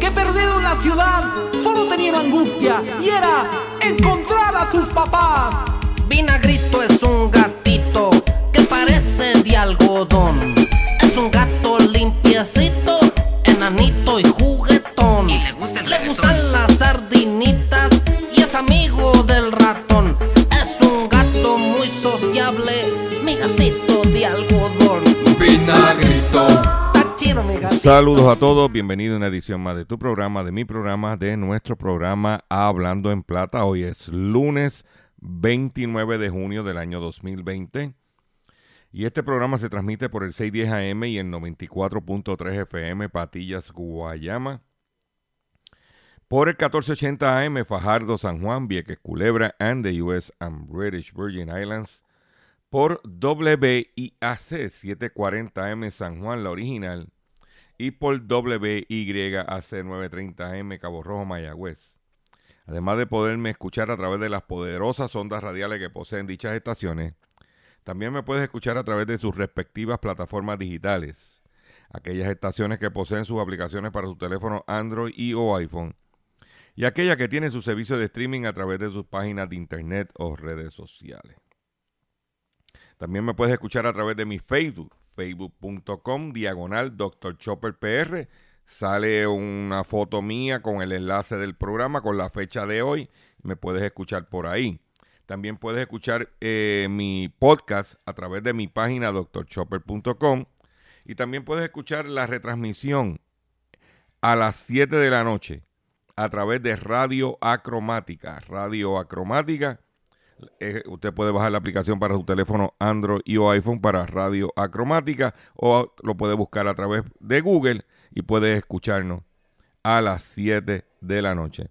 Que perdido en la ciudad solo tenía angustia y era encontrar a sus papás. Vinagrito es un gatito que parece de algodón. Es un gato limpiecito, Saludos a todos, bienvenido a una edición más de tu programa, de mi programa, de nuestro programa Hablando en Plata. Hoy es lunes 29 de junio del año 2020 y este programa se transmite por el 610 AM y el 94.3 FM Patillas, Guayama, por el 1480 AM Fajardo, San Juan, Vieques, Culebra and the US and British Virgin Islands, por WIAC 740 AM San Juan, la original, y por WYAC 930 AM Cabo Rojo, Mayagüez. Además de poderme escuchar a través de las poderosas ondas radiales que poseen dichas estaciones, también me puedes escuchar a través de sus respectivas plataformas digitales, aquellas estaciones que poseen sus aplicaciones para su teléfono Android y o iPhone, y aquellas que tienen su servicio de streaming a través de sus páginas de internet o redes sociales. También me puedes escuchar a través de mi Facebook, facebook.com, diagonal Dr. Chopper PR. Sale una foto mía con el enlace del programa, con la fecha de hoy. Me puedes escuchar por ahí. También puedes escuchar eh, mi podcast a través de mi página drchopper.com. Y también puedes escuchar la retransmisión a las 7 de la noche a través de Radio Acromática. Radio Acromática. Usted puede bajar la aplicación para su teléfono Android y o iPhone para Radio Acromática o lo puede buscar a través de Google y puede escucharnos a las 7 de la noche.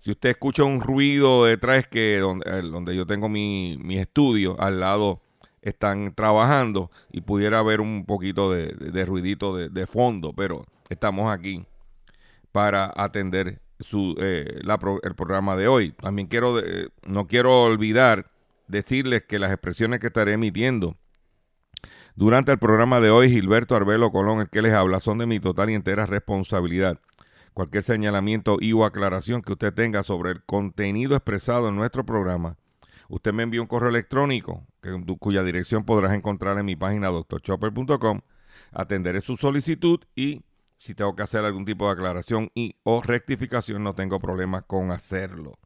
Si usted escucha un ruido detrás que donde, eh, donde yo tengo mi, mi, estudio, al lado están trabajando y pudiera haber un poquito de, de, de ruidito de, de, fondo, pero estamos aquí para atender su, eh, la, el programa de hoy. También quiero, eh, no quiero olvidar decirles que las expresiones que estaré emitiendo durante el programa de hoy, Gilberto Arbelo Colón, el que les habla, son de mi total y entera responsabilidad. Cualquier señalamiento y o aclaración que usted tenga sobre el contenido expresado en nuestro programa, usted me envía un correo electrónico cuya dirección podrás encontrar en mi página doctorchopper.com. Atenderé su solicitud y si tengo que hacer algún tipo de aclaración y o rectificación, no tengo problema con hacerlo.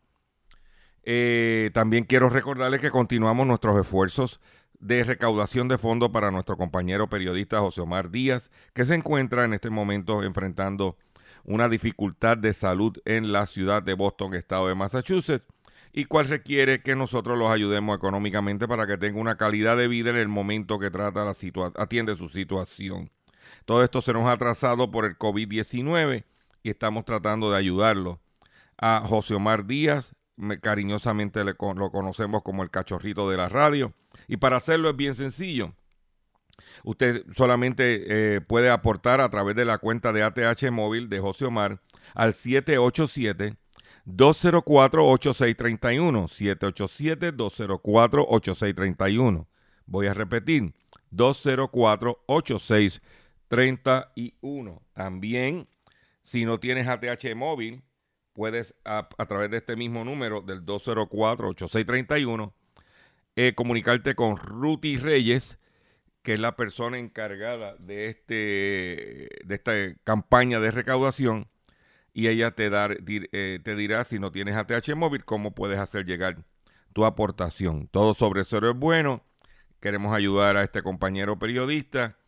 Eh, también quiero recordarles que continuamos nuestros esfuerzos de recaudación de fondos para nuestro compañero periodista José Omar Díaz, que se encuentra en este momento enfrentando una dificultad de salud en la ciudad de Boston, estado de Massachusetts, y cual requiere que nosotros los ayudemos económicamente para que tenga una calidad de vida en el momento que trata la atiende su situación. Todo esto se nos ha atrasado por el COVID-19 y estamos tratando de ayudarlo. A José Omar Díaz, cariñosamente lo conocemos como el cachorrito de la radio. Y para hacerlo es bien sencillo. Usted solamente eh, puede aportar a través de la cuenta de ATH móvil de José Omar al 787 204 8631 787 204 8631. Voy a repetir. 204 8631. También, si no tienes ATH móvil, puedes a, través de este mismo número del 204 8631 eh, comunicarte con Ruti Reyes, que es la persona encargada de, este, de esta campaña de recaudación, y ella te, dar, eh, te dirá, si no tienes ATH móvil, cómo puedes hacer llegar tu aportación. Todo sobre cero es bueno. Queremos ayudar a este compañero periodista.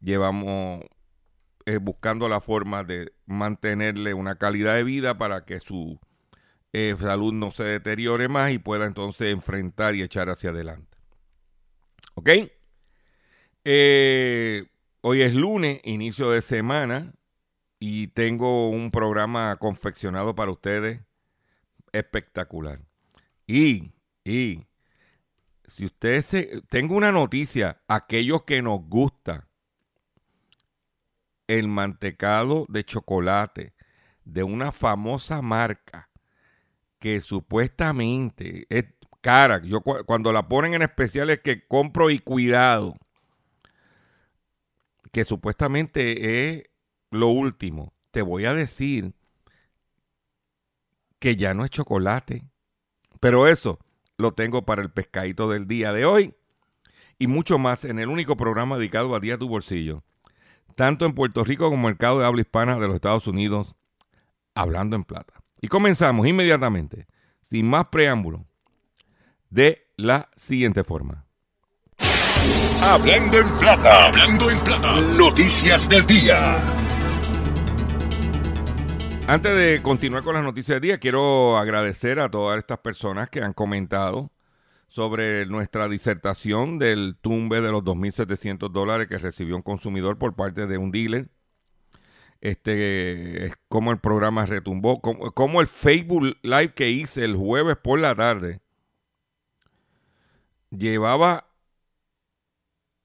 Llevamos eh, buscando la forma de mantenerle una calidad de vida para que su eh, salud no se deteriore más y pueda entonces enfrentar y echar hacia adelante. ¿Ok? Eh, hoy es lunes, inicio de semana, y tengo un programa confeccionado para ustedes espectacular. Y, y, si ustedes se, tengo una noticia, aquellos que nos gusta el mantecado de chocolate de una famosa marca que supuestamente es cara. Yo cuando la ponen en especial es que compro y cuidado. Que supuestamente es lo último. Te voy a decir que ya no es chocolate. Pero eso lo tengo para el pescadito del día de hoy. Y mucho más en el único programa dedicado a Día tu Bolsillo. Tanto en Puerto Rico como en el mercado de habla hispana de los Estados Unidos. Hablando en plata. Y comenzamos inmediatamente, sin más preámbulo, de la siguiente forma. Hablando en plata, hablando en plata, noticias del día. Antes de continuar con las noticias del día, quiero agradecer a todas estas personas que han comentado sobre nuestra disertación del tumbe de los 2.700 dólares que recibió un consumidor por parte de un dealer este, cómo el programa retumbó, cómo, el Facebook Live que hice el jueves por la tarde llevaba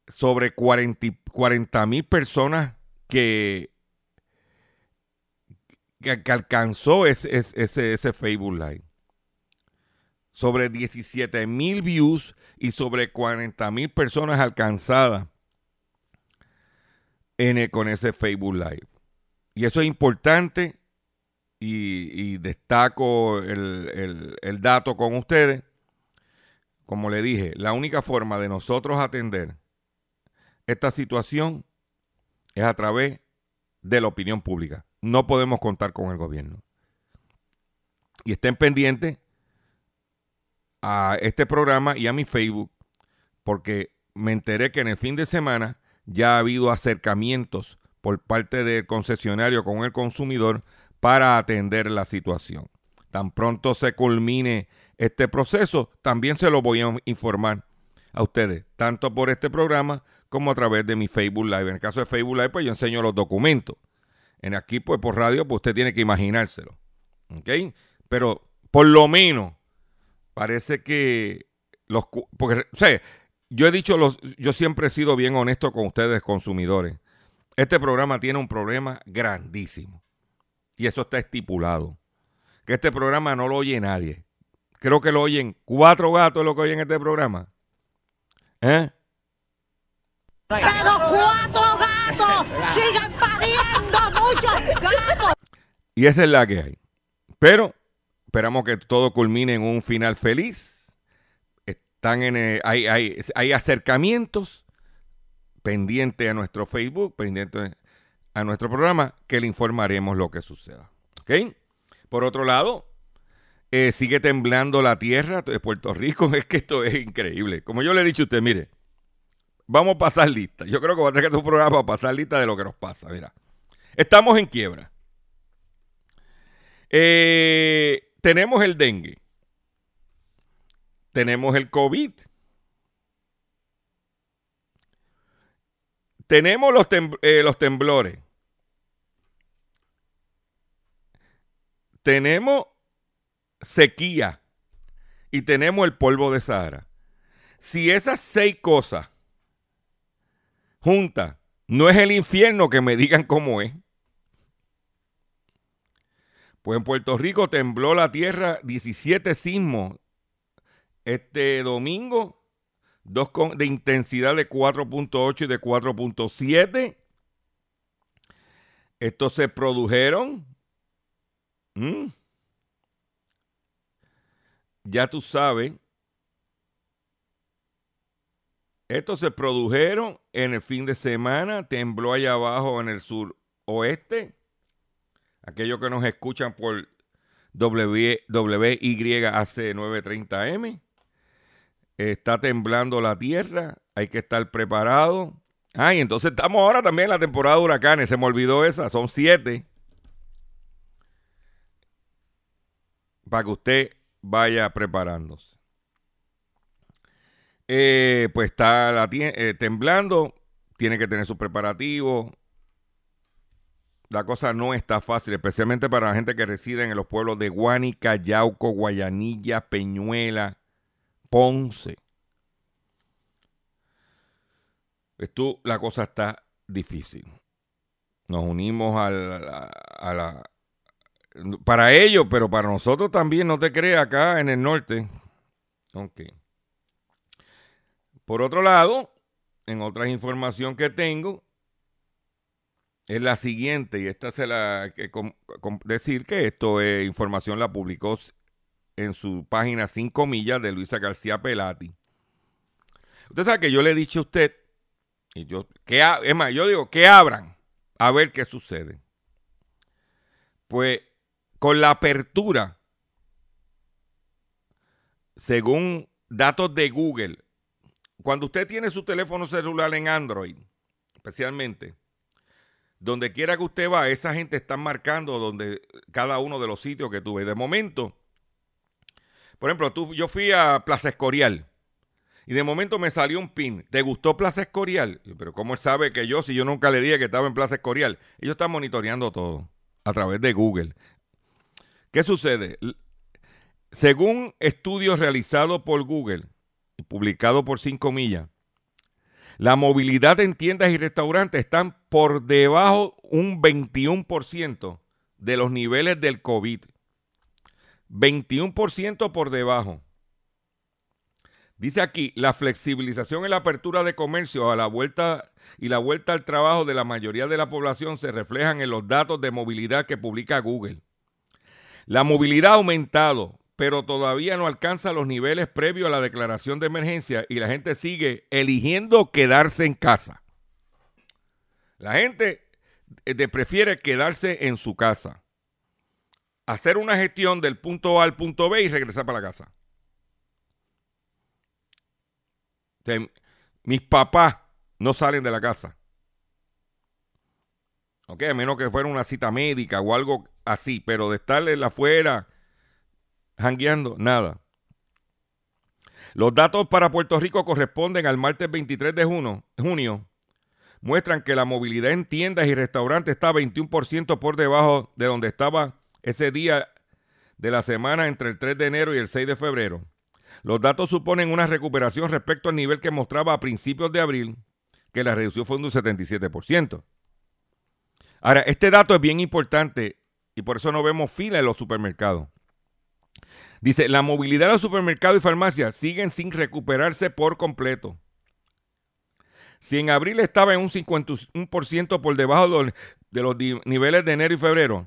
sobre 40 mil personas que, que, alcanzó ese, ese, ese Facebook Live. Sobre 17 mil views y sobre 40 mil personas alcanzadas en con ese Facebook Live. Y eso es importante y, destaco el, el dato con ustedes. Como le dije, la única forma de nosotros atender esta situación es a través de la opinión pública. No podemos contar con el gobierno. Y estén pendientes a este programa y a mi Facebook, porque me enteré que en el fin de semana ya ha habido acercamientos por parte del concesionario con el consumidor para atender la situación. Tan pronto se culmine este proceso, también se lo voy a informar a ustedes, tanto por este programa como a través de mi Facebook Live. En el caso de Facebook Live, pues yo enseño los documentos. En aquí, pues por radio, pues usted tiene que imaginárselo. ¿Ok? Pero por lo menos parece que los... Porque, o sea, yo he dicho, los, yo siempre he sido bien honesto con ustedes, consumidores. Este programa tiene un problema grandísimo. Y eso está estipulado. Que este programa no lo oye nadie. Creo que lo oyen cuatro gatos lo que oyen este programa. ¿Eh? Pero cuatro gatos sigan pariendo muchos gatos. Y esa es la que hay. Pero esperamos que todo culmine en un final feliz. Están en hay, hay, hay acercamientos pendiente a nuestro Facebook, pendiente a nuestro programa, que le informaremos lo que suceda. ¿Ok? Por otro lado, eh, sigue temblando la tierra de Puerto Rico. Es que esto es increíble. Como yo le he dicho a usted, mire, vamos a pasar lista. Yo creo que voy a tener que hacer un programa para pasar lista de lo que nos pasa. Mira, estamos en quiebra. Eh, tenemos el dengue. Tenemos el COVID. Tenemos los, eh, los temblores. Tenemos sequía y tenemos el polvo de Sahara. Si esas seis cosas juntas no es el infierno que me digan cómo es. Pues en Puerto Rico tembló la tierra 17 sismos este domingo dos de intensidad de 4.8 y de 4.7. Estos se produjeron. Ya tú sabes. Estos se produjeron en el fin de semana. Tembló allá abajo en el sur oeste. Aquellos que nos escuchan por WYAC 930M. Está temblando la tierra, hay que estar preparado. Ah, entonces estamos ahora también en la temporada de huracanes, se me olvidó esa, son siete. para que usted vaya preparándose. Eh, pues está la eh, temblando, tiene que tener su preparativo. La cosa no está fácil, especialmente para la gente que reside en los pueblos de Guánica, Yauco, Guayanilla, Peñuela, Ponce. Esto, la cosa está difícil. Nos unimos a la, para ellos, pero para nosotros también, no te creas, acá en el norte. Ok. Por otro lado, en otra información que tengo, es la siguiente, y esta se la que decir que esto es información la publicó en su página 5 millas de Luisa García Pelati. Usted sabe que yo le he dicho a usted, y yo, que, es más, yo digo, que abran a ver qué sucede. Pues con la apertura, según datos de Google, cuando usted tiene su teléfono celular en Android, especialmente, donde quiera que usted va, esa gente está marcando donde cada uno de los sitios que tuve. De momento, por ejemplo, tú, yo fui a Plaza Escorial y de momento me salió un pin. ¿Te gustó Plaza Escorial? Pero ¿cómo sabe que yo, si yo nunca le dije que estaba en Plaza Escorial? Ellos están monitoreando todo a través de Google. ¿Qué sucede? Según estudios realizados por Google, publicado por 5 millas, la movilidad en tiendas y restaurantes están por debajo un 21% de los niveles del COVID. 21% por debajo. Dice aquí, la flexibilización en la apertura de comercio a la vuelta y la vuelta al trabajo de la mayoría de la población se reflejan en los datos de movilidad que publica Google. La movilidad ha aumentado, pero todavía no alcanza los niveles previos a la declaración de emergencia y la gente sigue eligiendo quedarse en casa. La gente eh, prefiere quedarse en su casa, hacer una gestión del punto A al punto B y regresar para la casa. mis papás no salen de la casa. Ok, a menos que fuera una cita médica o algo así, pero de estar afuera jangueando, nada. Los datos para Puerto Rico corresponden al martes 23 de junio. Muestran que la movilidad en tiendas y restaurantes está 21% por debajo de donde estaba ese día de la semana entre el 3 de enero y el 6 de febrero. Los datos suponen una recuperación respecto al nivel que mostraba a principios de abril, que la reducción fue de un 77%. Ahora, este dato es bien importante y por eso no vemos fila en los supermercados. Dice, la movilidad de los supermercados y farmacias siguen sin recuperarse por completo. Si en abril estaba en un 51% por debajo de los niveles de enero y febrero,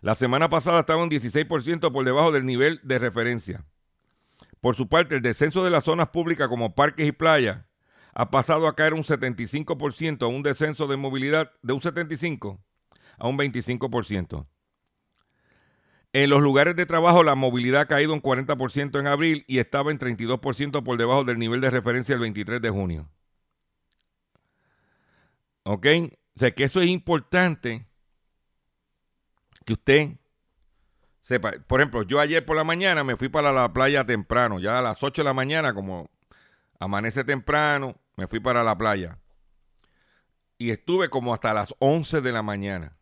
la semana pasada estaba un 16% por debajo del nivel de referencia. Por su parte, el descenso de las zonas públicas como parques y playas ha pasado a caer un 75%, a un descenso de movilidad de un 75% a un 25%. En los lugares de trabajo la movilidad ha caído un 40% en abril y estaba en 32% por debajo del nivel de referencia el 23 de junio. ¿Ok? O sea que eso es importante que usted sepa. Por ejemplo, yo ayer por la mañana me fui para la playa temprano, ya a las 8 de la mañana, como amanece temprano, me fui para la playa. Y estuve como hasta las 11 de la mañana.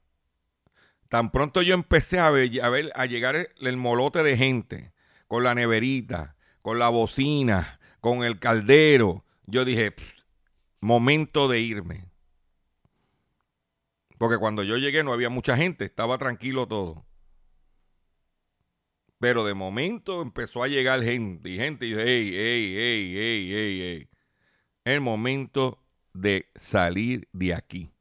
Tan pronto yo empecé a ver, a, llegar el, molote de gente con la neverita, con la bocina, con el caldero, yo dije, momento de irme. Porque cuando yo llegué no había mucha gente, estaba tranquilo todo. Pero de momento empezó a llegar gente y gente y hey, hey, hey, hey, hey, hey. El momento de salir de aquí.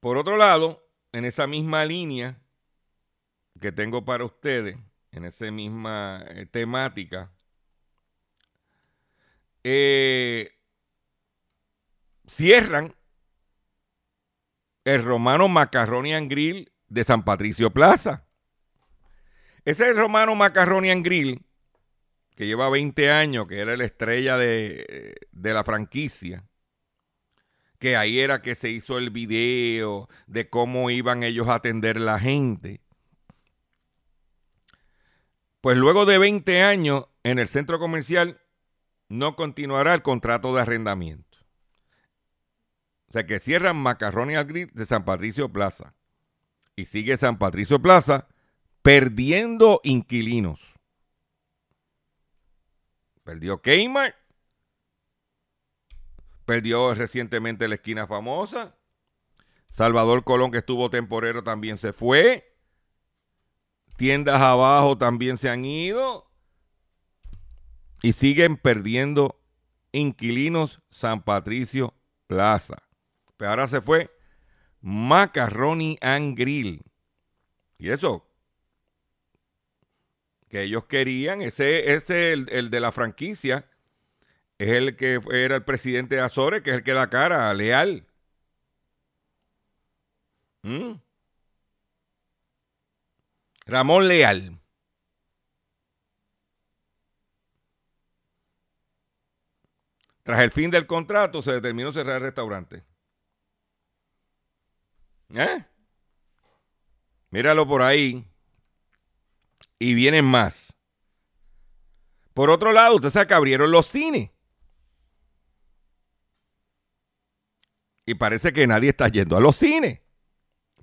Por otro lado, en esa misma línea que tengo para ustedes, en esa misma eh, temática, eh, cierran el romano Macarronian Grill de San Patricio Plaza. Ese romano Macarronian Grill, que lleva 20 años, que era la estrella de, de la franquicia, que ahí era que se hizo el video de cómo iban ellos a atender la gente. Pues luego de 20 años en el centro comercial no continuará el contrato de arrendamiento. O sea que cierran Macarroni al Grill de San Patricio Plaza. Y sigue San Patricio Plaza perdiendo inquilinos. Perdió Kmart. Perdió recientemente la esquina famosa. Salvador Colón, que estuvo temporero, también se fue. Tiendas abajo también se han ido. Y siguen perdiendo inquilinos San Patricio Plaza. Pero ahora se fue Macaroni and Grill. Y eso, que ellos querían, ese es el, el, de la franquicia, es el que era el presidente de Azores, que es el que da cara, leal. ¿Mm? Ramón Leal. Tras el fin del contrato se determinó cerrar el restaurante. ¿Eh? Míralo por ahí. Y vienen más. Por otro lado, usted sabe que abrieron los cines. Y parece que nadie está yendo a los cines.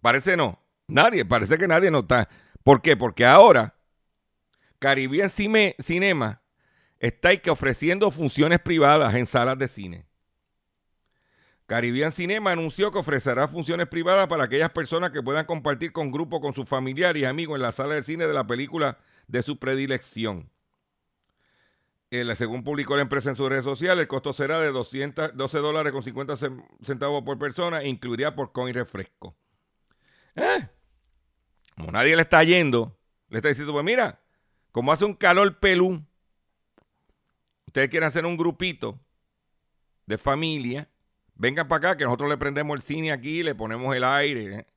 Parece no. Nadie, parece que nadie no está. ¿Por qué? Porque ahora Caribbean Cine, Cinema está ofreciendo funciones privadas en salas de cine. Caribbean Cinema anunció que ofrecerá funciones privadas para aquellas personas que puedan compartir con grupo, con sus familiares y amigos en la sala de cine de la película de su predilección. Eh, según publicó la empresa en sus redes sociales, el costo será de 212 dólares con 50 centavos por persona e incluiría por con y refresco. ¿Eh? Como nadie le está yendo, le está diciendo, pues mira, como hace un calor pelú, ustedes quieren hacer un grupito de familia, vengan para acá que nosotros le prendemos el cine aquí, le ponemos el aire. ¿eh?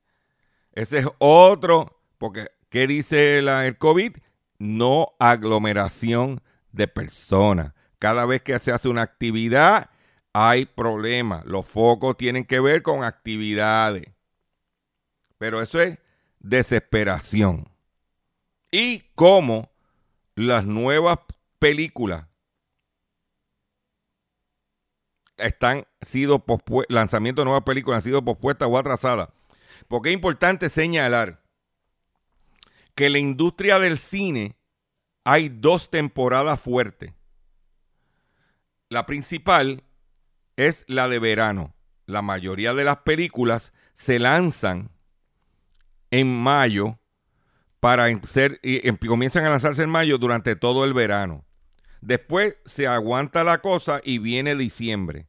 Ese es otro, porque ¿qué dice el COVID? No aglomeración de personas. Cada vez que se hace una actividad, hay problemas. Los focos tienen que ver con actividades. Pero eso es desesperación. Y cómo las nuevas películas están sido lanzamiento de nuevas películas han sido pospuestas o atrasadas. Porque es importante señalar que la industria del cine hay dos temporadas fuertes. La principal es la de verano. La mayoría de las películas se lanzan en mayo para ser y em, comienzan a lanzarse en mayo durante todo el verano. Después se aguanta la cosa y viene diciembre.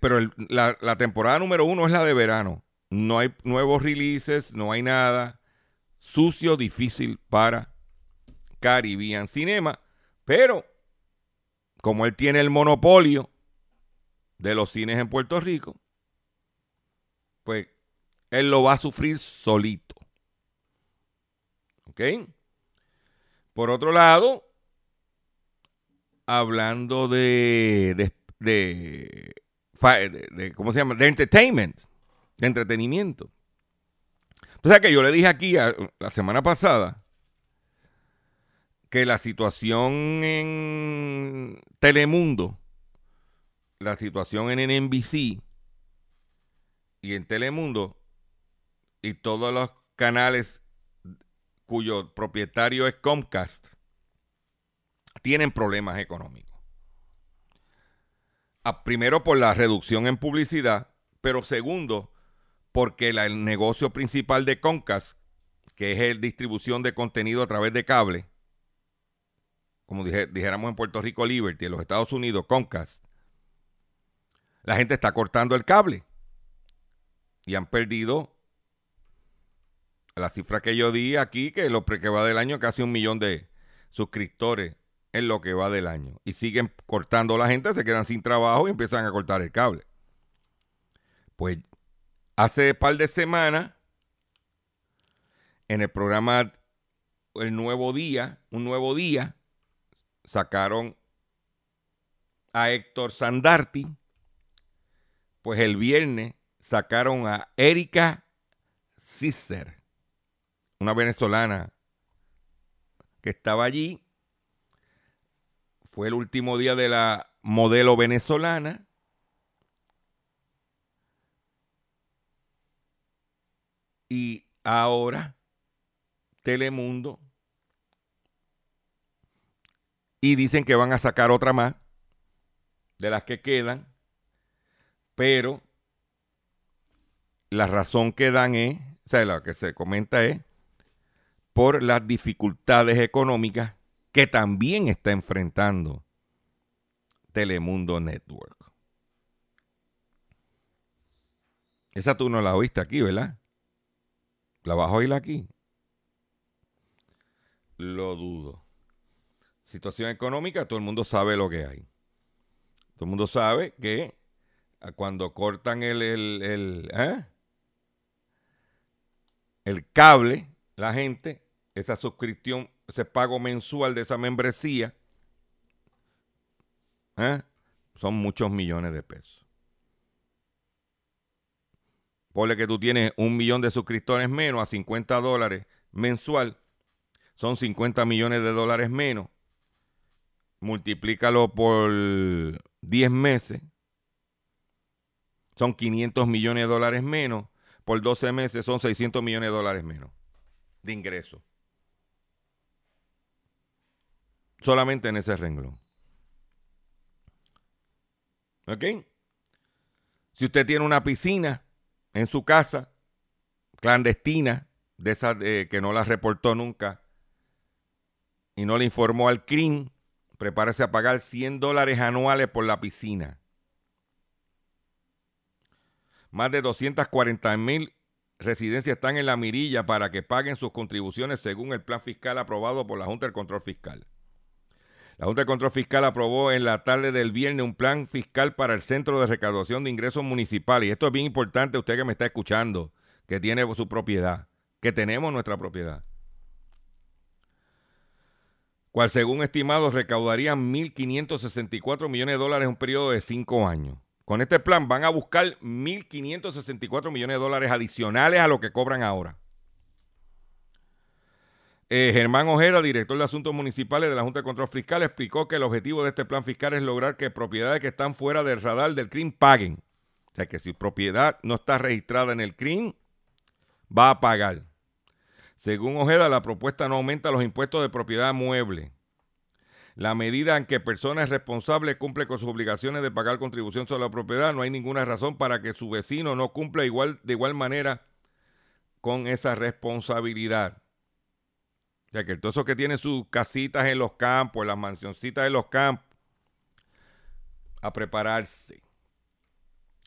Pero la temporada número uno es la de verano. No hay nuevos releases, no hay nada sucio, difícil para Caribbean Cinema. Pero, como él tiene el monopolio de los cines en Puerto Rico, pues él lo va a sufrir solito. ¿Ok? Por otro lado, hablando de, de, de, de, ¿cómo se llama? De entertainment, de entretenimiento. O sea que yo le dije aquí la semana pasada que la situación en Telemundo, la situación en NBC y en Telemundo y todos los canales cuyo propietario es Comcast tienen problemas económicos. primero por la reducción en publicidad, pero segundo porque el negocio principal de Comcast, que es el distribución de contenido a través de cable, como dijéramos en Puerto Rico Liberty, en los Estados Unidos Comcast, la gente está cortando el cable y han perdido la cifra que yo di aquí, que lo que va del año, casi un millón de suscriptores en lo que va del año. Y siguen cortando la gente, se quedan sin trabajo y empiezan a cortar el cable. Pues Hace par de semanas, en el programa El Nuevo Día, un nuevo día, sacaron a Héctor Sandarti, pues el viernes sacaron a Erika Cister, una venezolana que estaba allí. Fue el último día de la modelo venezolana. Y ahora Telemundo. Y dicen que van a sacar otra más de las que quedan. Pero la razón que dan es, o sea, lo que se comenta es por las dificultades económicas que también está enfrentando Telemundo Network. Esa tú no la oíste aquí, ¿verdad? ¿La vas a oír aquí? Lo dudo. Situación económica, todo el mundo sabe lo que hay. Todo el mundo sabe que cuando cortan el, el, el, ¿eh? el cable, la gente, esa suscripción, ese pago mensual de esa membresía, ¿eh? son muchos millones de pesos. Ponle que tú tienes un millón de suscriptores menos a 50 dólares mensual, son 50 millones de dólares menos. Multiplícalo por 10 meses, son 500 millones de dólares menos. Por 12 meses son 600 millones de dólares menos de ingresos. Solamente en ese renglón. ¿Ok? Si usted tiene una piscina en su casa, clandestina, de esas que no la reportó nunca y no le informó al CRIM, prepárese a pagar 100 dólares anuales por la piscina. Más de 240 mil residencias están en la mirilla para que paguen sus contribuciones según el plan fiscal aprobado por la Junta del Control Fiscal. La Junta de Control Fiscal aprobó en la tarde del viernes un plan fiscal para el Centro de Recaudación de Ingresos Municipales. Y esto es bien importante, usted que me está escuchando, que tiene su propiedad, que tenemos nuestra propiedad. Cual según estimados recaudarían 1.564 millones de dólares en un periodo de cinco años. Con este plan van a buscar 1.564 millones de dólares adicionales a lo que cobran ahora. Eh, Germán Ojeda, director de Asuntos Municipales de la Junta de Control Fiscal, explicó que el objetivo de este plan fiscal es lograr que propiedades que están fuera del radar del CRIM paguen. O sea, que si propiedad no está registrada en el CRIM, va a pagar. Según Ojeda, la propuesta no aumenta los impuestos de propiedad mueble. La medida en que personas responsables cumple con sus obligaciones de pagar contribución sobre la propiedad, no hay ninguna razón para que su vecino no cumpla igual, de igual manera con esa responsabilidad. O sea, que todos esos que tienen sus casitas en los campos, las mansioncitas en los campos, a prepararse.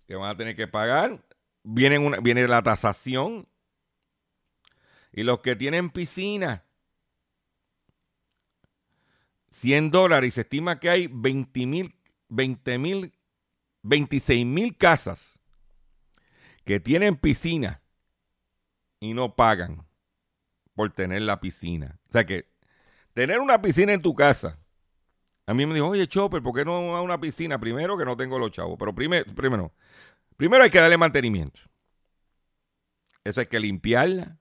Que van a tener que pagar. Viene, una, viene la tasación. Y los que tienen piscina, 100 dólares. Y se estima que hay 20 mil, 20 mil, 26 mil casas que tienen piscina y no pagan por tener la piscina. O sea que tener una piscina en tu casa. A mí me dijo, oye, Chopper, ¿por qué no a una piscina? Primero que no tengo los chavos, pero primero, primero, primero hay que darle mantenimiento. Eso hay que limpiarla.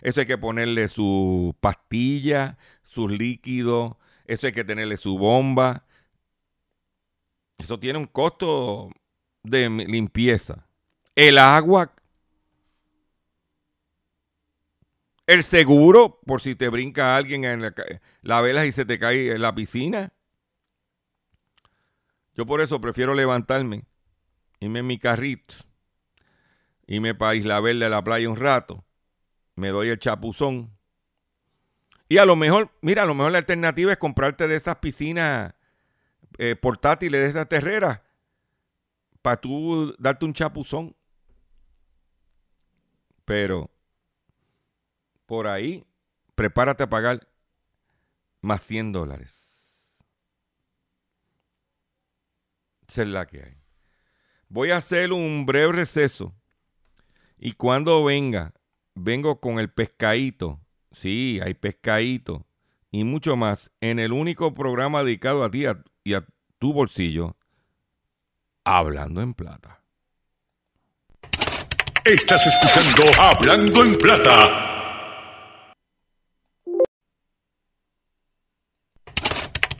Eso hay que ponerle su pastilla, sus líquidos. Eso hay que tenerle su bomba. Eso tiene un costo de limpieza. El agua El seguro, por si te brinca alguien en la, la vela y se te cae en la piscina. Yo por eso prefiero levantarme, irme en mi carrito, irme para Isla Verde a la playa un rato, me doy el chapuzón. Y a lo mejor, mira, a lo mejor la alternativa es comprarte de esas piscinas eh, portátiles, de esas terreras, para tú darte un chapuzón. Pero por ahí, prepárate a pagar más 100 dólares. Esa es la que hay. Voy a hacer un breve receso. Y cuando venga, vengo con el pescadito. Sí, hay pescadito. Y mucho más en el único programa dedicado a ti y a tu bolsillo Hablando en Plata. Estás escuchando Hablando en Plata.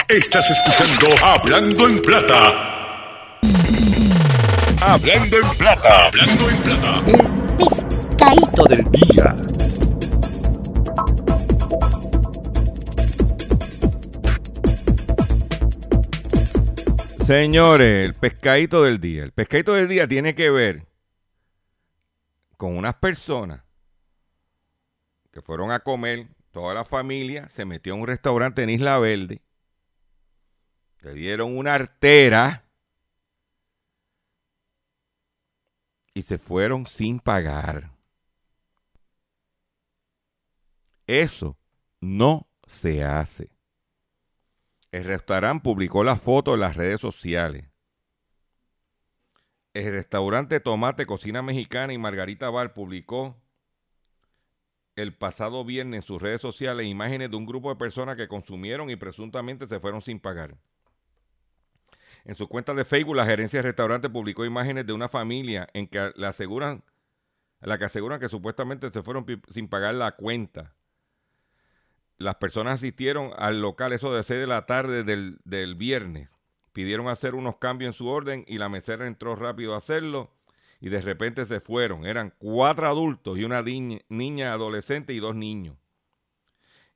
Estás escuchando Hablando en Plata. Hablando en Plata. Hablando en Plata. Pescadito del día. Señores, el pescadito del día. El pescadito del día tiene que ver con unas personas que fueron a comer, toda la familia se metió a un restaurante en Isla Verde, le dieron una artera y se fueron sin pagar. Eso no se hace. El restaurante publicó la foto en las redes sociales. El restaurante Tomate Cocina Mexicana y Margarita Bar publicó el pasado viernes en sus redes sociales imágenes de un grupo de personas que consumieron y presuntamente se fueron sin pagar. En su cuenta de Facebook, la gerencia del restaurante publicó imágenes de una familia en que le aseguran, la que aseguran que supuestamente se fueron sin pagar la cuenta las personas asistieron al local eso de 6 de la tarde del, del, viernes. Pidieron hacer unos cambios en su orden y la mesera entró rápido a hacerlo y de repente se fueron. Eran cuatro adultos y una niña, niña adolescente y dos niños.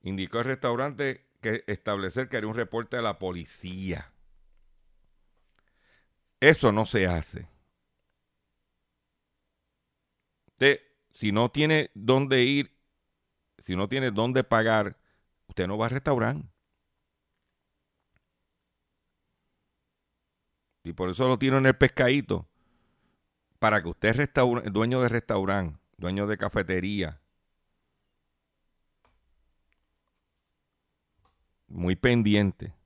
Indicó el restaurante que establecer que haría un reporte a la policía. Eso no se hace. Usted, si no tiene dónde ir, si no tiene dónde pagar, Usted no va al restaurante. Y por eso lo tiene en el pescadito. Para que usted es dueño de restaurante, dueño de cafetería. Muy pendiente.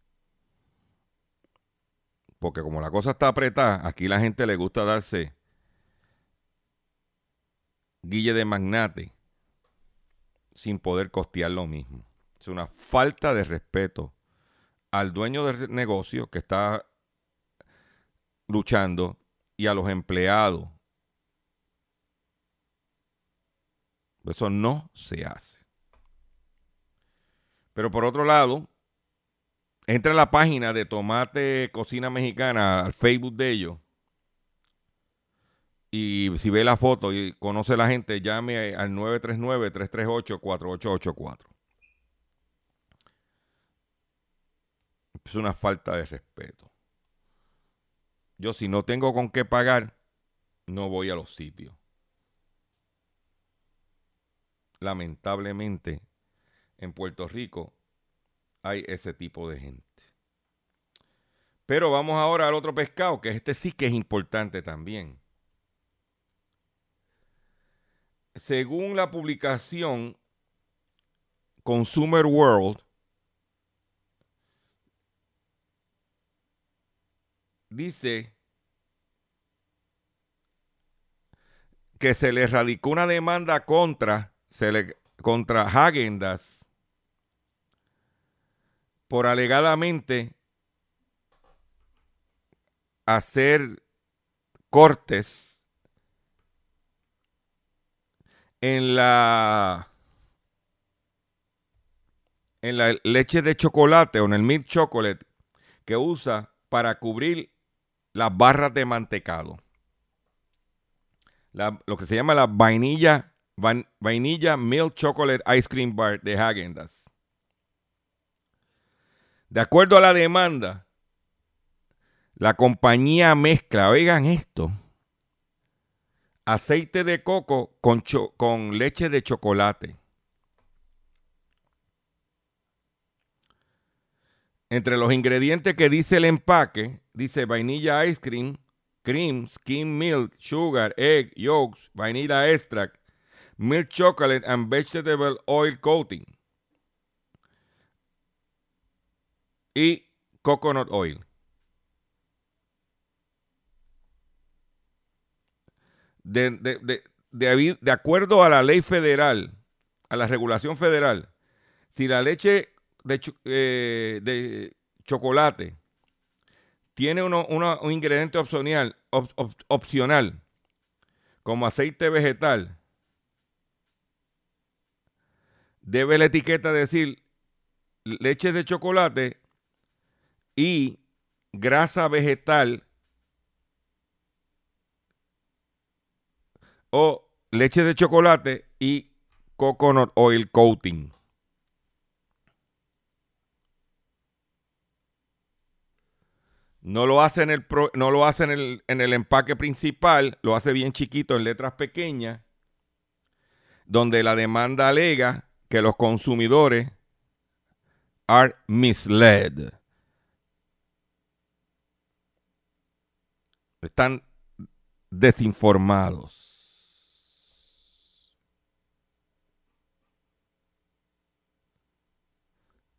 Porque como la cosa está apretada, aquí la gente le gusta darse guille de magnate sin poder costear lo mismo. Es una falta de respeto al dueño del negocio que está luchando y a los empleados. Eso no se hace. Pero por otro lado, entra a la página de Tomate Cocina Mexicana, al Facebook de ellos. Y si ve la foto y conoce a la gente, llame al 939-338-4884. es una falta de respeto. Yo si no tengo con qué pagar, no voy a los sitios. Lamentablemente, en Puerto Rico hay ese tipo de gente. Pero vamos ahora al otro pescado, que este sí que es importante también. Según la publicación Consumer World, dice que se le radicó una demanda contra, se le, contra Hagendas por alegadamente hacer cortes en la en la leche de chocolate o en el milk chocolate que usa para cubrir las barras de mantecado. lo que se llama la vainilla, vainilla milk chocolate ice cream bar de Häagen-Dazs. De acuerdo a la demanda, la compañía mezcla, oigan esto, aceite de coco con, leche de chocolate. Entre los ingredientes que dice el empaque, dice vainilla ice cream, cream, skim milk, sugar, egg, yolks, vanilla extract, milk chocolate and vegetable oil coating. Y coconut oil. De, de, de, de, acuerdo a la ley federal, a la regulación federal, si la leche de, eh, de chocolate tiene uno, uno- un ingrediente opcional, op- op- opcional, como aceite vegetal, debe la etiqueta decir leche de chocolate y grasa vegetal o leche de chocolate y coconut oil coating. No lo hace en el, no lo hace en el, en el empaque principal, lo hace bien chiquito en letras pequeñas, donde la demanda alega que los consumidores are misled. Están desinformados.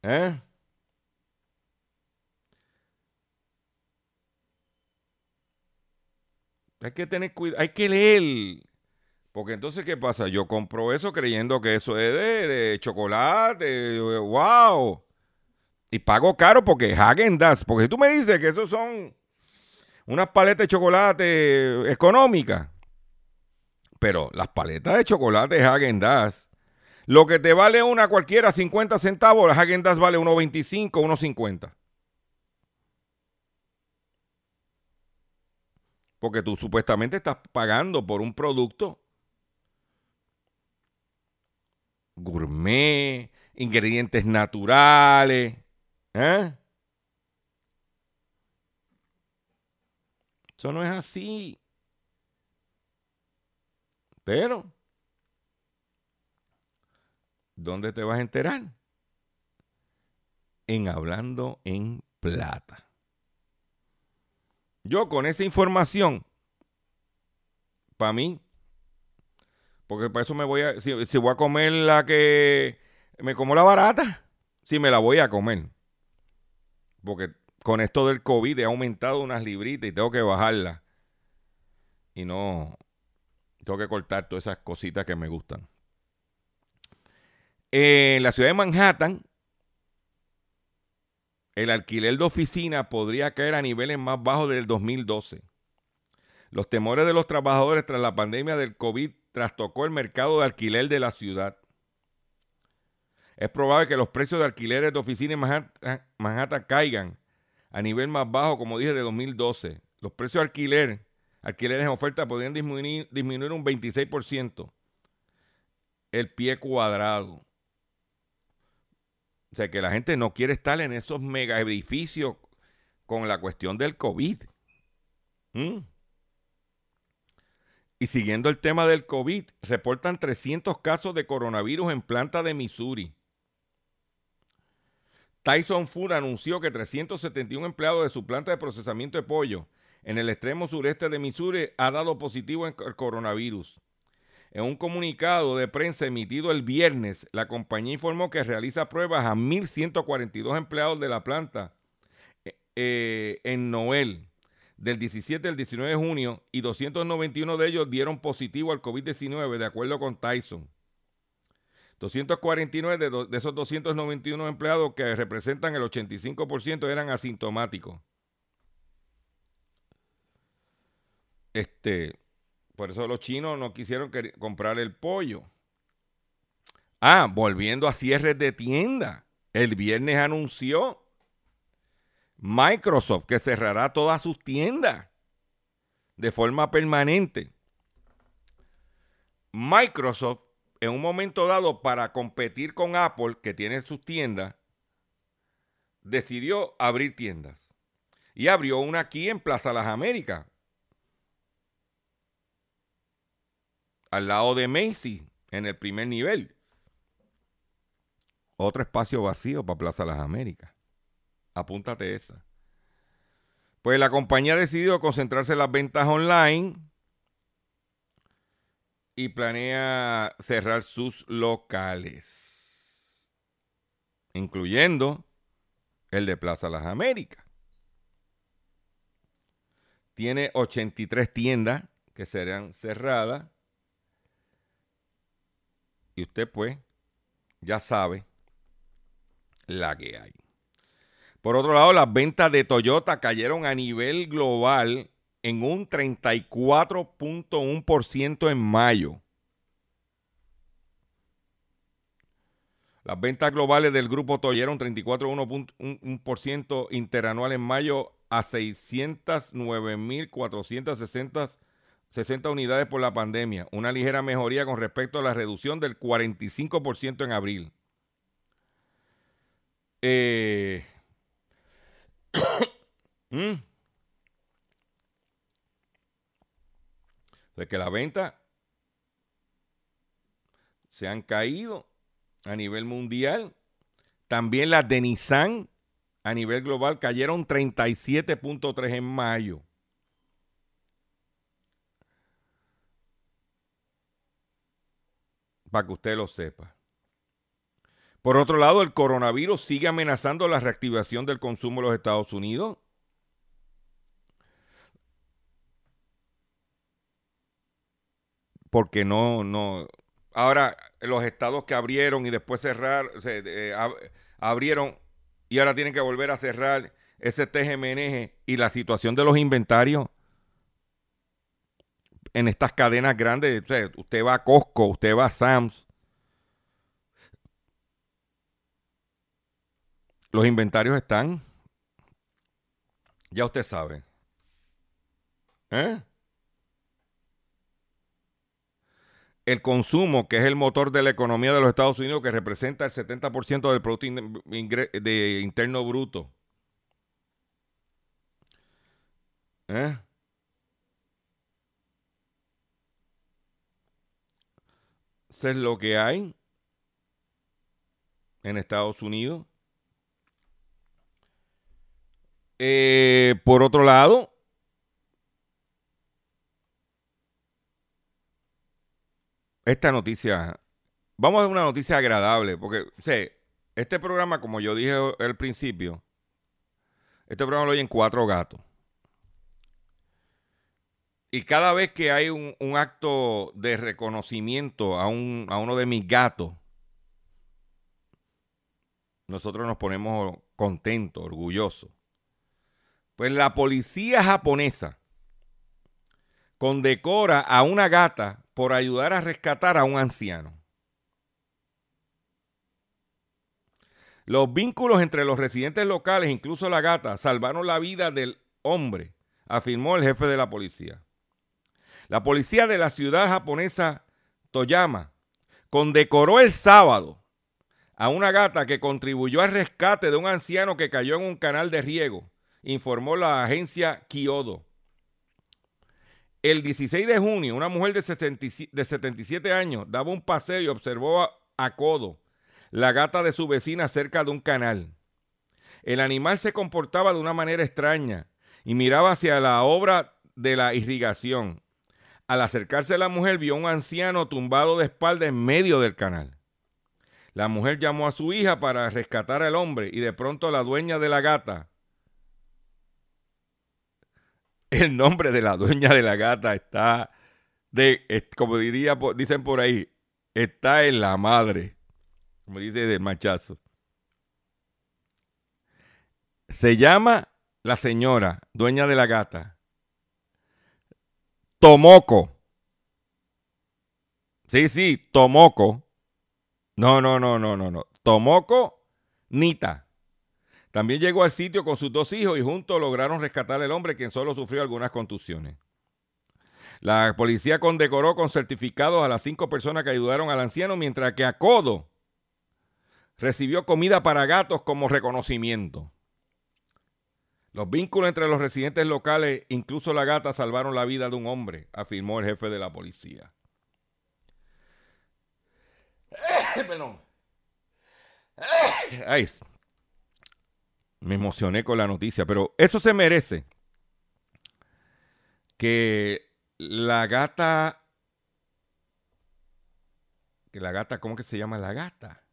¿Eh? Hay que tener cuidado, hay que leer. Porque entonces, ¿qué pasa? Yo compro eso creyendo que eso es de, chocolate, wow. Y pago caro porque Hagen Dazs. Porque si tú me dices que esos son unas paletas de chocolate económicas, pero las paletas de chocolate Hagen Dazs, lo que te vale una cualquiera 50 centavos, la Hagen Dazs vale 1.25, 1.50. Porque tú supuestamente estás pagando por un producto gourmet, ingredientes naturales. ¿eh? Eso no es así. Pero, ¿dónde te vas a enterar? En Hablando en Plata. Yo con esa información, para mí, porque para eso me voy a, si, voy a comer la que me como la barata, si me la voy a comer. Porque con esto del COVID he aumentado unas libritas y tengo que bajarla. Y no, tengo que cortar todas esas cositas que me gustan. En la ciudad de Manhattan, el alquiler de oficina podría caer a niveles más bajos del 2012. Los temores de los trabajadores tras la pandemia del COVID trastocó el mercado de alquiler de la ciudad. Es probable que los precios de alquileres de oficina en Manhattan caigan a nivel más bajo, como dije, de 2012. Los precios de alquiler, alquileres en oferta podrían disminuir, disminuir un 26% el pie cuadrado. O sea, que la gente no quiere estar en esos mega edificios con la cuestión del COVID. ¿Mm? Y siguiendo el tema del COVID, reportan 300 casos de coronavirus en planta de Missouri. Tyson Food anunció que 371 empleados de su planta de procesamiento de pollo en el extremo sureste de Missouri ha dado positivo en coronavirus. En un comunicado de prensa emitido el viernes, la compañía informó que realiza pruebas a 1.142 empleados de la planta eh, eh, en Noel del 17 al 19 de junio y 291 de ellos dieron positivo al COVID-19 de acuerdo con Tyson. 249 de, de esos 291 empleados que representan el 85% eran asintomáticos. Este, por eso los chinos no quisieron comprar el pollo. Ah, volviendo a cierres de tienda. El viernes anunció Microsoft que cerrará todas sus tiendas de forma permanente. Microsoft, en un momento dado, para competir con Apple, que tiene sus tiendas, decidió abrir tiendas. Y abrió una aquí en Plaza Las Américas, al lado de Macy, en el primer nivel. Otro espacio vacío para Plaza Las Américas. Apúntate esa. Pues la compañía ha decidido concentrarse en las ventas online y planea cerrar sus locales, incluyendo el de Plaza Las Américas. Tiene 83 tiendas que serán cerradas. Y usted pues ya sabe la que hay. Por otro lado, las ventas de Toyota cayeron a nivel global en un 34.1% en mayo. Las ventas globales del grupo Toyota un 34.1% interanual en mayo a 609.460 unidades por la pandemia, una ligera mejoría con respecto a la reducción del 45% en abril. Eh, mm. De que la venta se han caído a nivel mundial. También las de Nissan a nivel global cayeron 37.3 en mayo. Para que usted lo sepa. Por otro lado, el coronavirus sigue amenazando la reactivación del consumo en los Estados Unidos. Porque no, no. Ahora, los estados que abrieron y después cerrar, se, eh, abrieron y ahora tienen que volver a cerrar ese TGMNG y la situación de los inventarios en estas cadenas grandes. usted va a Costco, usted va a Sam's Los inventarios están. Ya usted sabe. ¿Eh? El consumo, que es el motor de la economía de los Estados Unidos, que representa el 70% del Producto de Interno Bruto. ¿Eh? Eso es lo que hay en Estados Unidos. Eh, por otro lado, esta noticia, vamos a una noticia agradable, porque sé, este programa, como yo dije al principio, este programa lo oyen cuatro gatos. Y cada vez que hay un, acto de reconocimiento a, un, a uno de mis gatos, nosotros nos ponemos contentos, orgullosos. Pues la policía japonesa condecora a una gata por ayudar a rescatar a un anciano. Los vínculos entre los residentes locales, incluso la gata, salvaron la vida del hombre, afirmó el jefe de la policía. La policía de la ciudad japonesa Toyama condecoró el sábado a una gata que contribuyó al rescate de un anciano que cayó en un canal de riego informó la agencia Kyodo. El 16 de junio, una mujer de, 77 años daba un paseo y observó a, Kodo, la gata de su vecina, cerca de un canal. El animal se comportaba de una manera extraña y miraba hacia la obra de la irrigación. Al acercarse la mujer vio a un anciano tumbado de espalda en medio del canal. La mujer llamó a su hija para rescatar al hombre y de pronto la dueña de la gata, el nombre de la dueña de la gata está de, como diría, dicen por ahí, está en la madre, como dice del machazo. Se llama la señora, dueña de la gata, Tomoko. Sí, sí, Tomoko. No, no, no, no, no, no. Tomoko Nita. También llegó al sitio con sus dos hijos y juntos lograron rescatar al hombre, quien solo sufrió algunas contusiones. La policía condecoró con certificados a las cinco personas que ayudaron al anciano, mientras que Acodo recibió comida para gatos como reconocimiento. Los vínculos entre los residentes locales, incluso la gata, salvaron la vida de un hombre, afirmó el jefe de la policía. Perdón. Ay, me emocioné con la noticia, pero eso se merece que la gata, que la gata, ¿cómo que se llama la gata?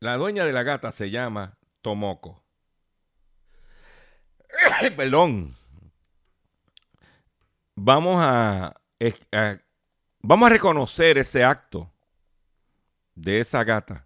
La dueña de la gata se llama Tomoko. Perdón. Vamos a, a, vamos a reconocer ese acto de esa gata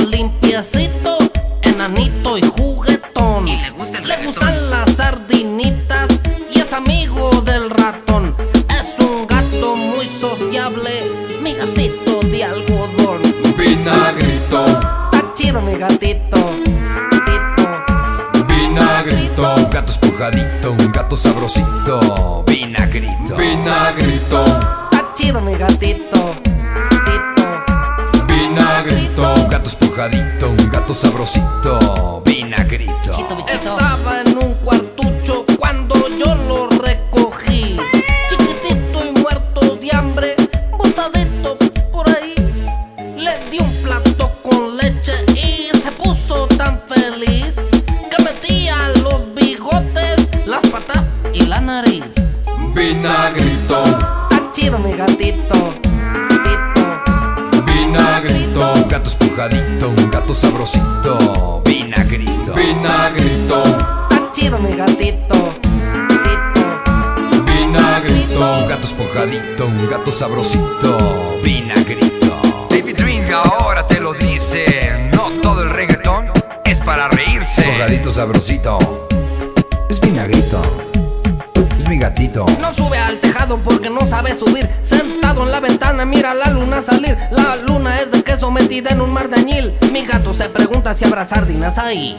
limpiecito, enanito y sardinas ahí.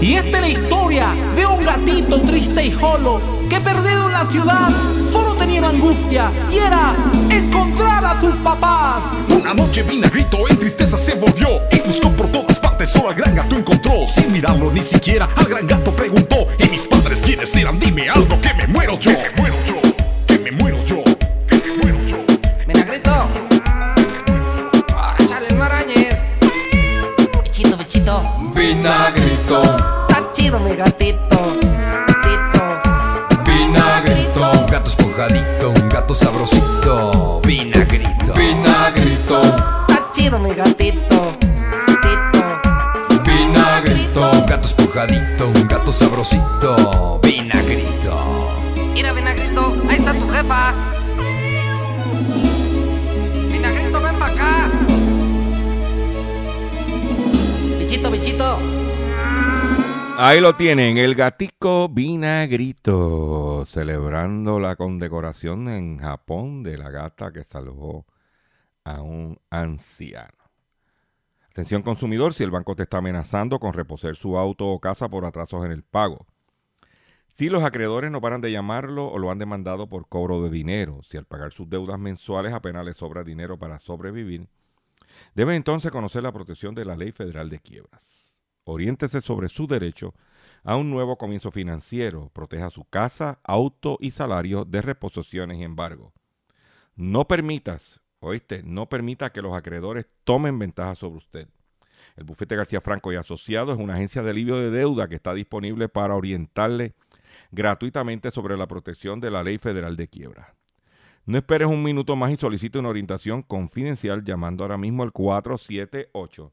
Y esta es la historia de un gatito triste y solo que perdido en la ciudad solo tenía angustia y era encontrar a sus papás. Una noche Vinagrito en tristeza se volvió y buscó por todas partes, solo al gran gato encontró. Sin mirarlo ni siquiera, al gran gato preguntó: ¿Y mis padres quiénes eran? Dime algo que me muero yo. Que me muero yo, vinagrito, Está chido mi gatito. Gatito. vinagrito, Un gato esponjadito, un gato sabrosito, vinagrito. vinagrito, Está chido mi gatito. Gatito. vinagrito, Un gato esponjadito, un gato sabrosito, vinagrito. Mira, Vinagrito, ahí está tu jefa. Ahí lo tienen, el gatico vinagrito, celebrando la condecoración en Japón de la gata que salvó a un anciano. Atención consumidor, si el banco te está amenazando con reposer su auto o casa por atrasos en el pago. Si los acreedores no paran de llamarlo o lo han demandado por cobro de dinero, si al pagar sus deudas mensuales apenas le sobra dinero para sobrevivir, debe entonces conocer la protección de la Ley Federal de Quiebras. Oriéntese sobre su derecho a un nuevo comienzo financiero. Proteja su casa, auto y salario de reposiciones y embargo. No permitas, oíste, no permita que los acreedores tomen ventaja sobre usted. El bufete García Franco y Asociados es una agencia de alivio de deuda que está disponible para orientarle gratuitamente sobre la protección de la Ley Federal de Quiebra. No esperes un minuto más y solicite una orientación confidencial llamando ahora mismo al 478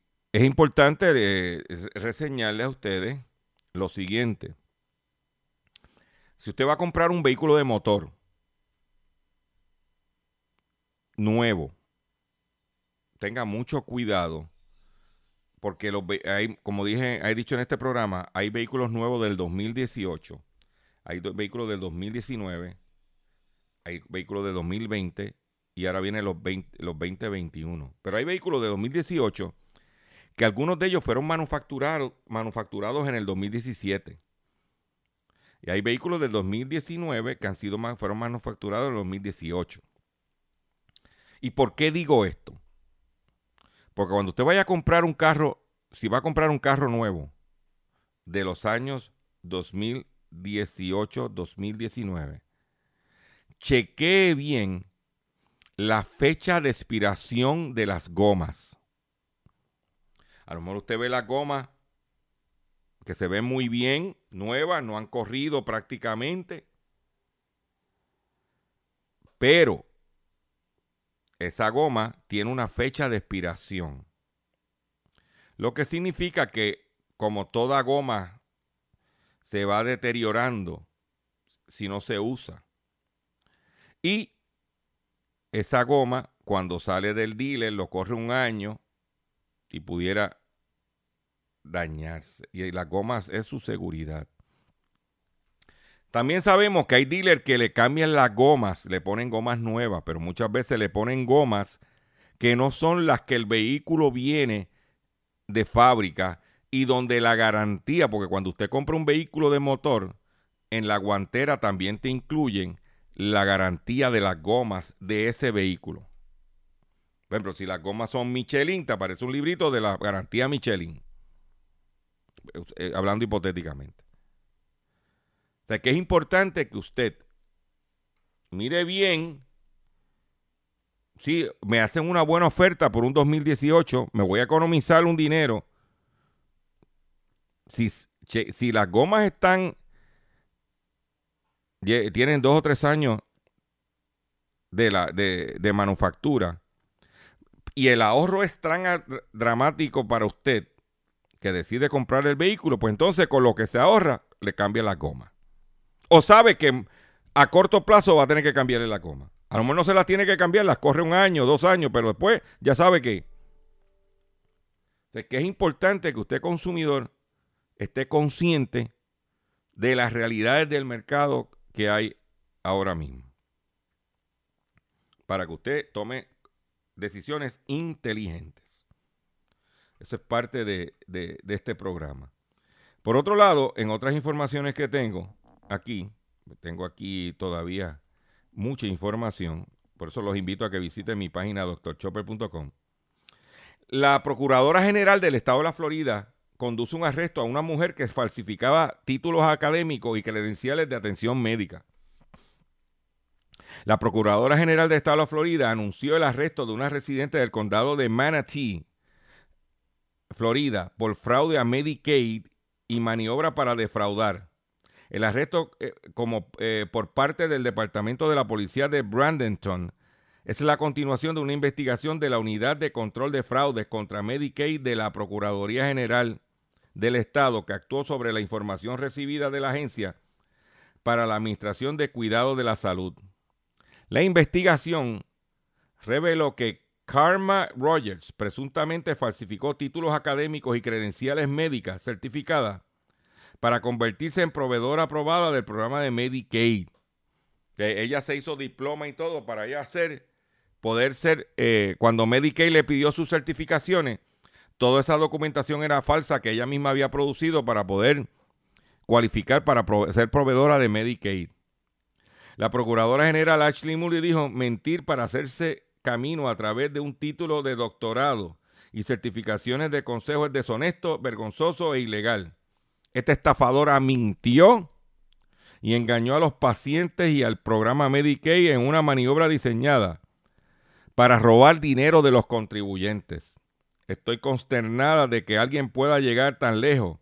es importante eh, reseñarle a ustedes lo siguiente. Si usted va a comprar un vehículo de motor nuevo, tenga mucho cuidado porque los, hay, como dije, he dicho en este programa, hay vehículos nuevos del 2018, hay vehículos del 2019, hay vehículos de 2020 y ahora vienen los, 20, los 2021. Pero hay vehículos de 2018 que algunos de ellos fueron manufacturados, manufacturados en el 2017. Y hay vehículos del 2019 que han sido, fueron manufacturados en el 2018. ¿Y por qué digo esto? Porque cuando usted vaya a comprar un carro, si va a comprar un carro nuevo de los años 2018, 2019, chequee bien la fecha de expiración de las gomas. A lo mejor usted ve las gomas que se ven muy bien, nuevas, no han corrido prácticamente. Pero esa goma tiene una fecha de expiración. Lo que significa que como toda goma se va deteriorando si no se usa. Y esa goma, cuando sale del dealer, lo corre un año y pudiera dañarse. Y las gomas es su seguridad. También sabemos que hay dealers que le cambian las gomas, le ponen gomas nuevas, pero muchas veces le ponen gomas que no son las que el vehículo viene de fábrica y donde la garantía, porque cuando usted compra un vehículo de motor, en la guantera también te incluyen la garantía de las gomas de ese vehículo. Por ejemplo, si las gomas son Michelin, te aparece un librito de la garantía Michelin. Eh, hablando hipotéticamente. O sea que es importante que usted mire bien. Si me hacen una buena oferta por un 2018, me voy a economizar un dinero. Si, las gomas están, tienen dos o tres años de, la, de manufactura y el ahorro es tan dramático para usted que decide comprar el vehículo, pues entonces con lo que se ahorra le cambia la goma. O sabe que a corto plazo va a tener que cambiarle la goma. A lo mejor no se las tiene que cambiar, las corre un año, dos años, pero después ya sabe que. Que es importante que usted consumidor esté consciente de las realidades del mercado que hay ahora mismo. Para que usted tome decisiones inteligentes. Eso es parte de, este programa. Por otro lado, en otras informaciones que tengo aquí, tengo aquí todavía mucha información, por eso los invito a que visiten mi página doctorchopper.com. La Procuradora General del Estado de la Florida conduce un arresto a una mujer que falsificaba títulos académicos y credenciales de atención médica. La Procuradora General del Estado de la Florida anunció el arresto de una residente del condado de Manatee Florida por fraude a Medicaid y maniobra para defraudar. El arresto eh, como eh, por parte del Departamento de la Policía de Brandenton es la continuación de una investigación de la Unidad de Control de Fraudes contra Medicaid de la Procuraduría General del Estado que actuó sobre la información recibida de la agencia para la Administración de Cuidado de la Salud. La investigación reveló que Karma Rogers presuntamente falsificó títulos académicos y credenciales médicas certificadas para convertirse en proveedora aprobada del programa de Medicaid. Que ella se hizo diploma y todo para ella hacer, poder ser, eh, cuando Medicaid le pidió sus certificaciones, toda esa documentación era falsa que ella misma había producido para poder cualificar para ser proveedora de Medicaid. La Procuradora General Ashley Moody dijo mentir para hacerse camino a través de un título de doctorado y certificaciones de consejo es deshonesto, vergonzoso e ilegal. Esta estafadora mintió y engañó a los pacientes y al programa Medicaid en una maniobra diseñada para robar dinero de los contribuyentes. Estoy consternada de que alguien pueda llegar tan lejos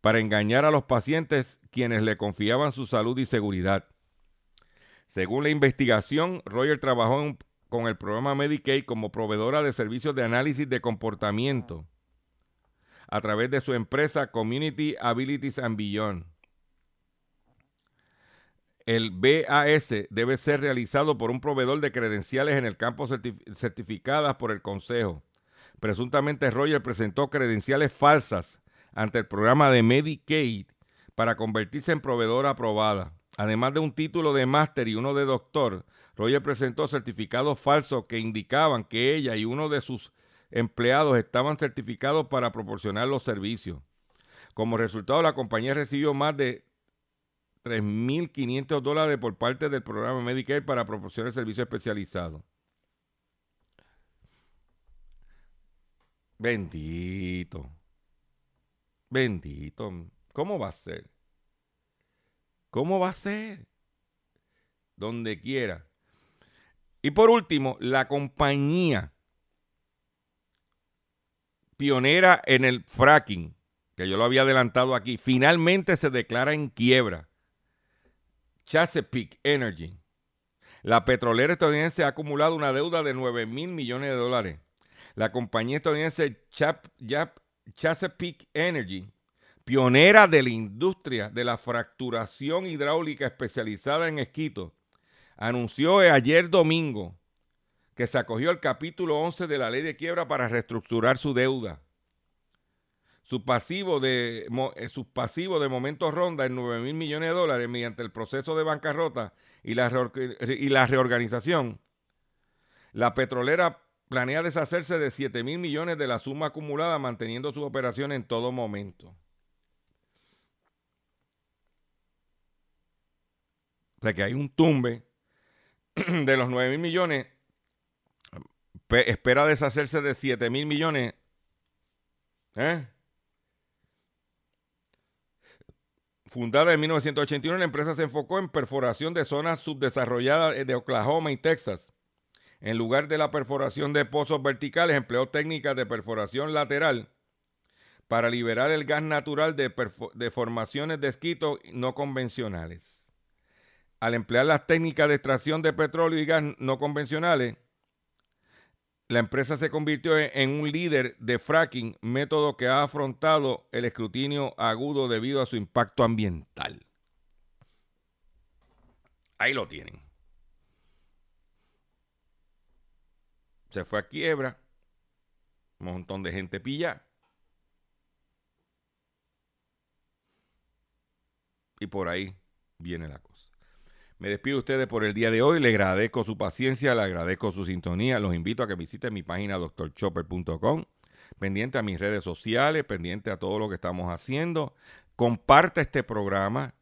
para engañar a los pacientes quienes le confiaban su salud y seguridad. Según la investigación, Roger trabajó en con el programa Medicaid como proveedora de servicios de análisis de comportamiento a través de su empresa Community Abilities and Beyond. El BAS debe ser realizado por un proveedor de credenciales en el campo certificadas por el Consejo Presuntamente Roger presentó credenciales falsas ante el programa de Medicaid para convertirse en proveedora aprobada. Además de un título de máster y uno de doctor, Roger presentó certificados falsos que indicaban que ella y uno de sus empleados estaban certificados para proporcionar los servicios. Como resultado, la compañía recibió más de 3.500 dólares por parte del programa Medicare para proporcionar servicios especializados. Bendito. Bendito. ¿Cómo va a ser? ¿Cómo va a ser? Donde quiera. Y por último, la compañía pionera en el fracking, que yo lo había adelantado aquí, finalmente se declara en quiebra. Chesapeake Energy. La petrolera estadounidense ha acumulado una deuda de 9 mil millones de dólares. La compañía estadounidense Chesapeake Energy, pionera de la industria de la fracturación hidráulica especializada en esquitos, anunció ayer domingo que se acogió al capítulo 11 de la ley de quiebra para reestructurar su deuda. Su pasivo de, eh, su pasivo de momento ronda en 9 mil millones de dólares mediante el proceso de bancarrota y la, y la reorganización. La petrolera planea deshacerse de 7 mil millones de la suma acumulada manteniendo su operación en todo momento. O sea que hay un tumbe de los 9 mil millones espera deshacerse de 7 mil millones. ¿Eh? Fundada en 1981, la empresa se enfocó en perforación de zonas subdesarrolladas de Oklahoma y Texas. En lugar de la perforación de pozos verticales, empleó técnicas de perforación lateral para liberar el gas natural de, de formaciones de esquito no convencionales. Al emplear las técnicas de extracción de petróleo y gas no convencionales, la empresa se convirtió en un líder de fracking, método que ha afrontado el escrutinio agudo debido a su impacto ambiental. Ahí lo tienen. Se fue a quiebra. Un montón de gente pilla. Y por ahí viene la cosa. Me despido de ustedes por el día de hoy. Le agradezco su paciencia, le agradezco su sintonía. Los invito a que visiten mi página doctorchopper.com. Pendiente a mis redes sociales, pendiente a todo lo que estamos haciendo. Comparte este programa.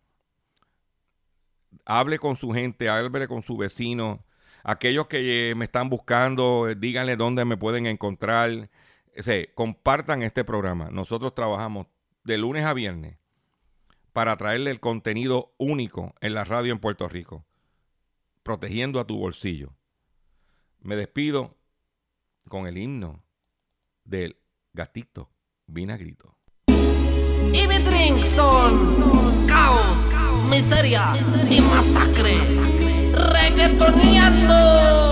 Hable con su gente, hable con su vecino. Aquellos que me están buscando, díganle dónde me pueden encontrar. compartan este programa. Nosotros trabajamos de lunes a viernes para traerle el contenido único en la radio en Puerto Rico, protegiendo a tu bolsillo. Me despido con el himno del gatito vinagrito. Y mi son caos, miseria y masacre. Reggaetoneando.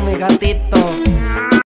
mi gatito.